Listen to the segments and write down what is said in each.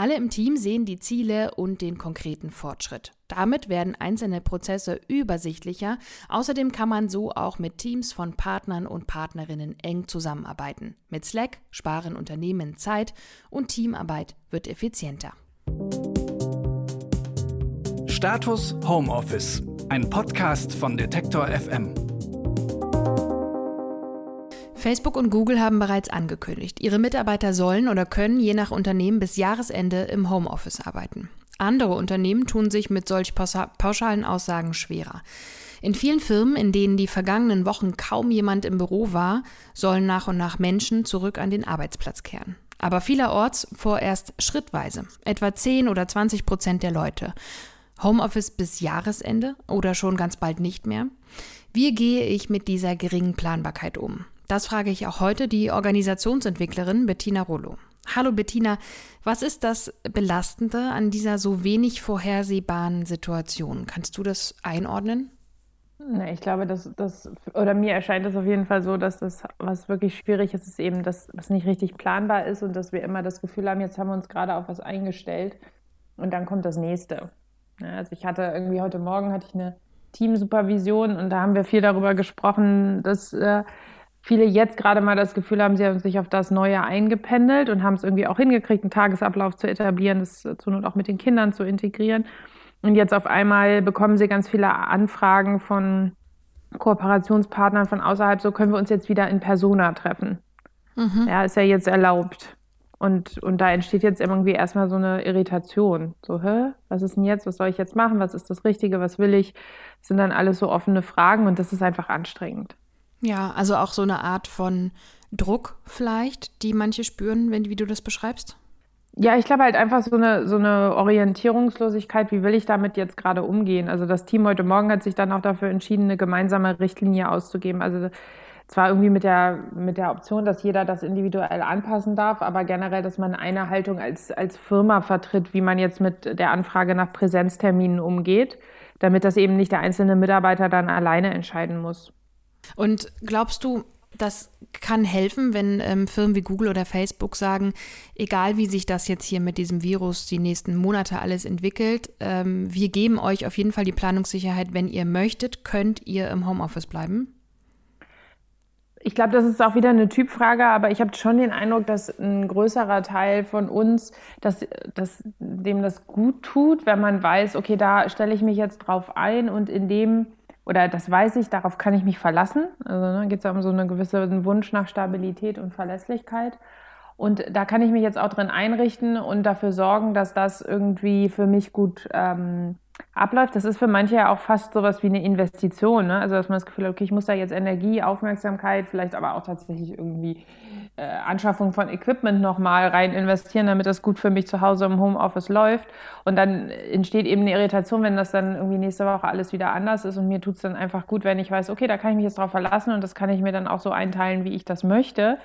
Alle im Team sehen die Ziele und den konkreten Fortschritt. Damit werden einzelne Prozesse übersichtlicher. Außerdem kann man so auch mit Teams von Partnern und Partnerinnen eng zusammenarbeiten. Mit Slack sparen Unternehmen Zeit und Teamarbeit wird effizienter. Status Homeoffice, ein Podcast von Detektor FM. Facebook und Google haben bereits angekündigt, ihre Mitarbeiter sollen oder können je nach Unternehmen bis Jahresende im Homeoffice arbeiten. Andere Unternehmen tun sich mit solch pauschalen Aussagen schwerer. In vielen Firmen, in denen die vergangenen Wochen kaum jemand im Büro war, sollen nach und nach Menschen zurück an den Arbeitsplatz kehren. Aber vielerorts vorerst schrittweise, etwa 10 oder 20 Prozent der Leute. Homeoffice bis Jahresende oder schon ganz bald nicht mehr? Wie gehe ich mit dieser geringen Planbarkeit um? Das frage ich auch heute die Organisationsentwicklerin Bettina Rollo. Hallo Bettina, was ist das Belastende an dieser so wenig vorhersehbaren Situation? Kannst du das einordnen? Na, ich glaube, dass das, oder mir erscheint es auf jeden Fall so, dass das, was wirklich schwierig ist, ist eben, dass was nicht richtig planbar ist und dass wir immer das Gefühl haben, jetzt haben wir uns gerade auf was eingestellt und dann kommt das nächste. Ja, also ich hatte irgendwie heute Morgen hatte ich eine Teamsupervision und da haben wir viel darüber gesprochen, dass äh, viele jetzt gerade mal das Gefühl haben, sie haben sich auf das Neue eingependelt und haben es irgendwie auch hingekriegt, einen Tagesablauf zu etablieren, das zur Not auch mit den Kindern zu integrieren. Und jetzt auf einmal bekommen sie ganz viele Anfragen von Kooperationspartnern von außerhalb, so können wir uns jetzt wieder in Persona treffen. Mhm. Ja, ist ja jetzt erlaubt. Und, und da entsteht jetzt irgendwie erstmal so eine Irritation. So, hä, was ist denn jetzt? Was soll ich jetzt machen? Was ist das Richtige? Was will ich? Das sind dann alles so offene Fragen und das ist einfach anstrengend. Ja, also auch so eine Art von Druck vielleicht, die manche spüren, wenn, wie du das beschreibst? Ja, ich glaube halt einfach so eine, so eine Orientierungslosigkeit, wie will ich damit jetzt gerade umgehen? Also das Team heute Morgen hat sich dann auch dafür entschieden, eine gemeinsame Richtlinie auszugeben. Also zwar irgendwie mit der, mit der Option, dass jeder das individuell anpassen darf, aber generell, dass man eine Haltung als, als Firma vertritt, wie man jetzt mit der Anfrage nach Präsenzterminen umgeht, damit das eben nicht der einzelne Mitarbeiter dann alleine entscheiden muss. Und glaubst du, das kann helfen, wenn ähm, Firmen wie Google oder Facebook sagen, egal wie sich das jetzt hier mit diesem Virus die nächsten Monate alles entwickelt, ähm, wir geben euch auf jeden Fall die Planungssicherheit, wenn ihr möchtet, könnt ihr im Homeoffice bleiben? Ich glaube, das ist auch wieder eine Typfrage, aber ich habe schon den Eindruck, dass ein größerer Teil von uns, dass, dass dem das gut tut, wenn man weiß, okay, da stelle ich mich jetzt drauf ein und in dem oder das weiß ich, darauf kann ich mich verlassen. Also ne, geht es ja um so einen gewissen Wunsch nach Stabilität und Verlässlichkeit. Und da kann ich mich jetzt auch drin einrichten und dafür sorgen, dass das irgendwie für mich gut ähm, abläuft. Das ist für manche ja auch fast sowas wie eine Investition. Ne? Also dass man das Gefühl hat, okay, ich muss da jetzt Energie, Aufmerksamkeit, vielleicht aber auch tatsächlich irgendwie äh, Anschaffung von Equipment nochmal rein investieren, damit das gut für mich zu Hause im Homeoffice läuft. Und dann entsteht eben eine Irritation, wenn das dann irgendwie nächste Woche alles wieder anders ist. Und mir tut es dann einfach gut, wenn ich weiß, okay, da kann ich mich jetzt drauf verlassen und das kann ich mir dann auch so einteilen, wie ich das möchte.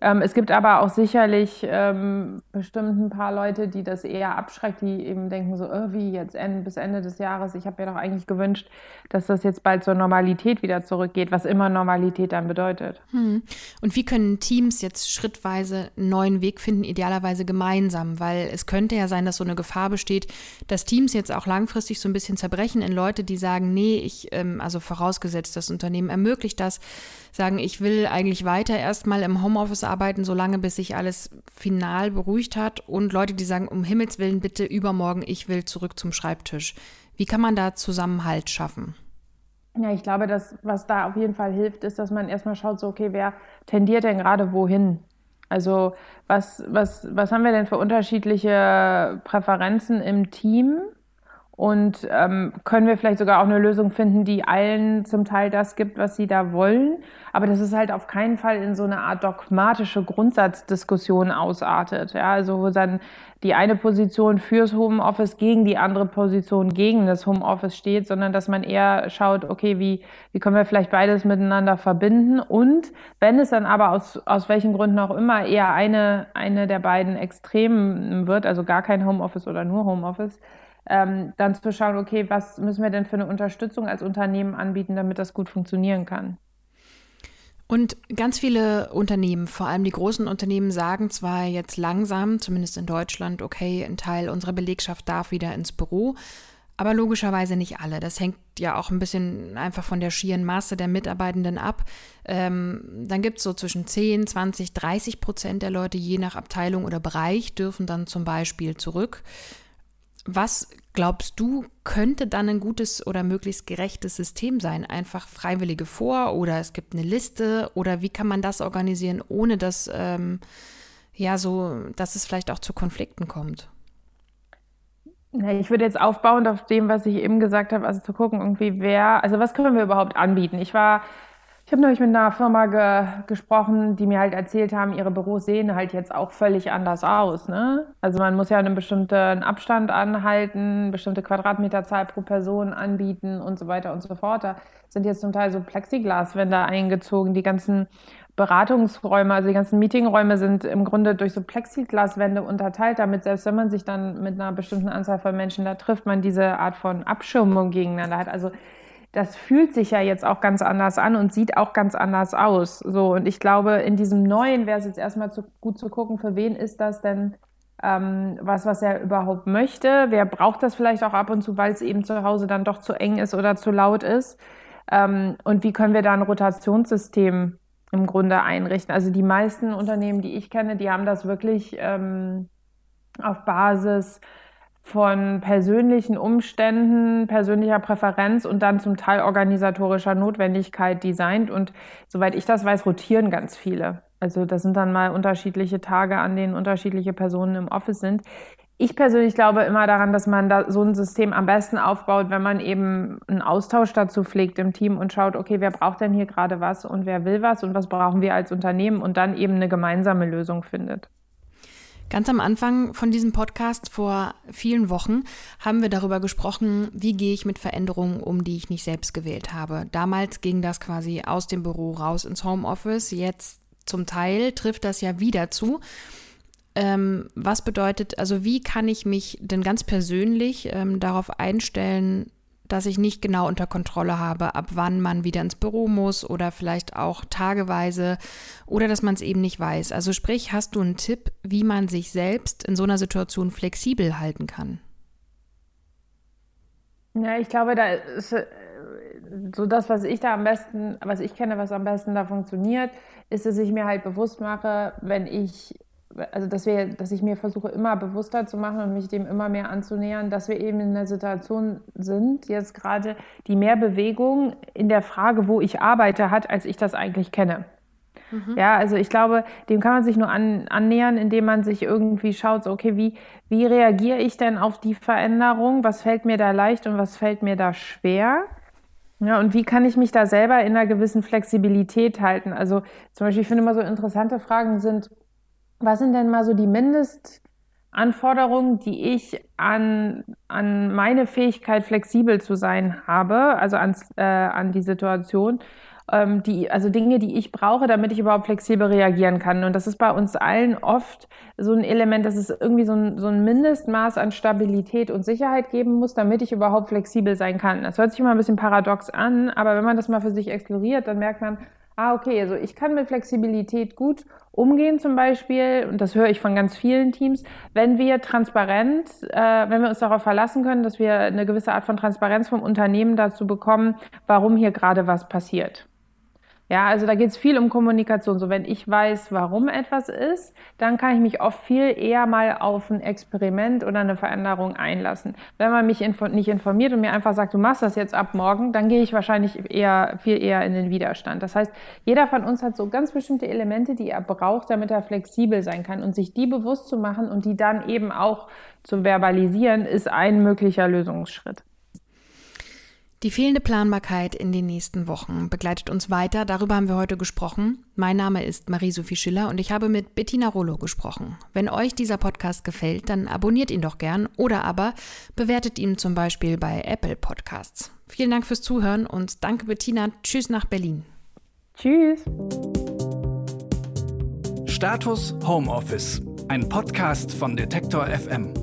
Ähm, es gibt aber auch sicherlich ähm, bestimmt ein paar Leute, die das eher abschreckt, die eben denken so, oh, wie jetzt end, bis Ende des Jahres. Ich habe mir doch eigentlich gewünscht, dass das jetzt bald zur Normalität wieder zurückgeht, was immer Normalität dann bedeutet. Hm. Und wie können Teams jetzt schrittweise einen neuen Weg finden, idealerweise gemeinsam? Weil es könnte ja sein, dass so eine Gefahr besteht, dass Teams jetzt auch langfristig so ein bisschen zerbrechen in Leute, die sagen, nee, ich, ähm, also vorausgesetzt, das Unternehmen ermöglicht das, sagen, ich will eigentlich weiter erstmal im Homeoffice arbeiten, solange bis sich alles final beruhigt hat. Und Leute, die sagen, um Himmels Willen bitte übermorgen, ich will zurück zum Schreibtisch. Wie kann man da Zusammenhalt schaffen? Ja, ich glaube, dass was da auf jeden Fall hilft, ist, dass man erstmal schaut, so, okay, wer tendiert denn gerade wohin? Also was, was, was haben wir denn für unterschiedliche Präferenzen im Team? Und ähm, können wir vielleicht sogar auch eine Lösung finden, die allen zum Teil das gibt, was sie da wollen. Aber das ist halt auf keinen Fall in so eine Art dogmatische Grundsatzdiskussion ausartet. Ja, also wo dann die eine Position fürs Homeoffice gegen die andere Position gegen das Homeoffice steht, sondern dass man eher schaut, okay, wie, wie können wir vielleicht beides miteinander verbinden? Und wenn es dann aber aus, aus welchen Gründen auch immer eher eine, eine der beiden Extremen wird, also gar kein Homeoffice oder nur Homeoffice, ähm, dann zu schauen, okay, was müssen wir denn für eine Unterstützung als Unternehmen anbieten, damit das gut funktionieren kann. Und ganz viele Unternehmen, vor allem die großen Unternehmen, sagen zwar jetzt langsam, zumindest in Deutschland, okay, ein Teil unserer Belegschaft darf wieder ins Büro, aber logischerweise nicht alle. Das hängt ja auch ein bisschen einfach von der schieren Masse der Mitarbeitenden ab. Ähm, dann gibt es so zwischen 10, 20, 30 Prozent der Leute, je nach Abteilung oder Bereich, dürfen dann zum Beispiel zurück. Was glaubst du, könnte dann ein gutes oder möglichst gerechtes System sein? Einfach Freiwillige vor oder es gibt eine Liste oder wie kann man das organisieren, ohne dass ähm, ja so, dass es vielleicht auch zu Konflikten kommt? Ich würde jetzt aufbauend auf dem, was ich eben gesagt habe, also zu gucken, irgendwie wer, also was können wir überhaupt anbieten? Ich war ich habe neulich mit einer Firma ge gesprochen, die mir halt erzählt haben, ihre Büros sehen halt jetzt auch völlig anders aus. Ne? Also man muss ja einen bestimmten Abstand anhalten, bestimmte Quadratmeterzahl pro Person anbieten und so weiter und so fort. Da sind jetzt zum Teil so Plexiglaswände eingezogen. Die ganzen Beratungsräume, also die ganzen Meetingräume sind im Grunde durch so Plexiglaswände unterteilt, damit selbst wenn man sich dann mit einer bestimmten Anzahl von Menschen da trifft, man diese Art von Abschirmung gegeneinander hat. Also das fühlt sich ja jetzt auch ganz anders an und sieht auch ganz anders aus. So, und ich glaube, in diesem Neuen wäre es jetzt erstmal zu, gut zu gucken, für wen ist das denn ähm, was, was er überhaupt möchte. Wer braucht das vielleicht auch ab und zu, weil es eben zu Hause dann doch zu eng ist oder zu laut ist. Ähm, und wie können wir da ein Rotationssystem im Grunde einrichten? Also die meisten Unternehmen, die ich kenne, die haben das wirklich ähm, auf Basis von persönlichen Umständen, persönlicher Präferenz und dann zum Teil organisatorischer Notwendigkeit designt. Und soweit ich das weiß, rotieren ganz viele. Also das sind dann mal unterschiedliche Tage, an denen unterschiedliche Personen im Office sind. Ich persönlich glaube immer daran, dass man da so ein System am besten aufbaut, wenn man eben einen Austausch dazu pflegt im Team und schaut, okay, wer braucht denn hier gerade was und wer will was und was brauchen wir als Unternehmen und dann eben eine gemeinsame Lösung findet. Ganz am Anfang von diesem Podcast vor vielen Wochen haben wir darüber gesprochen, wie gehe ich mit Veränderungen um, die ich nicht selbst gewählt habe. Damals ging das quasi aus dem Büro raus ins Homeoffice. Jetzt zum Teil trifft das ja wieder zu. Ähm, was bedeutet, also wie kann ich mich denn ganz persönlich ähm, darauf einstellen, dass ich nicht genau unter Kontrolle habe, ab wann man wieder ins Büro muss oder vielleicht auch tageweise oder dass man es eben nicht weiß. Also sprich, hast du einen Tipp, wie man sich selbst in so einer Situation flexibel halten kann? Ja, ich glaube, da ist äh, so das, was ich da am besten, was ich kenne, was am besten da funktioniert, ist, dass ich mir halt bewusst mache, wenn ich also dass wir, dass ich mir versuche, immer bewusster zu machen und mich dem immer mehr anzunähern, dass wir eben in einer Situation sind, jetzt gerade, die mehr Bewegung in der Frage, wo ich arbeite, hat, als ich das eigentlich kenne. Mhm. Ja, also ich glaube, dem kann man sich nur an, annähern, indem man sich irgendwie schaut, so, okay, wie, wie reagiere ich denn auf die Veränderung? Was fällt mir da leicht und was fällt mir da schwer? Ja, und wie kann ich mich da selber in einer gewissen Flexibilität halten? Also zum Beispiel, ich finde immer so interessante Fragen sind, was sind denn mal so die Mindestanforderungen, die ich an, an meine Fähigkeit, flexibel zu sein habe, also ans, äh, an die Situation? Ähm, die, also Dinge, die ich brauche, damit ich überhaupt flexibel reagieren kann. Und das ist bei uns allen oft so ein Element, dass es irgendwie so ein, so ein Mindestmaß an Stabilität und Sicherheit geben muss, damit ich überhaupt flexibel sein kann. Das hört sich immer ein bisschen paradox an, aber wenn man das mal für sich exploriert, dann merkt man, ah, okay, also ich kann mit Flexibilität gut umgehen zum Beispiel, und das höre ich von ganz vielen Teams, wenn wir transparent, äh, wenn wir uns darauf verlassen können, dass wir eine gewisse Art von Transparenz vom Unternehmen dazu bekommen, warum hier gerade was passiert. Ja, also da geht es viel um Kommunikation. So, wenn ich weiß, warum etwas ist, dann kann ich mich oft viel eher mal auf ein Experiment oder eine Veränderung einlassen. Wenn man mich info nicht informiert und mir einfach sagt, du machst das jetzt ab morgen, dann gehe ich wahrscheinlich eher, viel eher in den Widerstand. Das heißt, jeder von uns hat so ganz bestimmte Elemente, die er braucht, damit er flexibel sein kann. Und sich die bewusst zu machen und die dann eben auch zu verbalisieren, ist ein möglicher Lösungsschritt. Die fehlende Planbarkeit in den nächsten Wochen begleitet uns weiter. Darüber haben wir heute gesprochen. Mein Name ist Marie-Sophie Schiller und ich habe mit Bettina Rollo gesprochen. Wenn euch dieser Podcast gefällt, dann abonniert ihn doch gern oder aber bewertet ihn zum Beispiel bei Apple Podcasts. Vielen Dank fürs Zuhören und danke Bettina. Tschüss nach Berlin. Tschüss. Status Homeoffice. Ein Podcast von Detektor FM.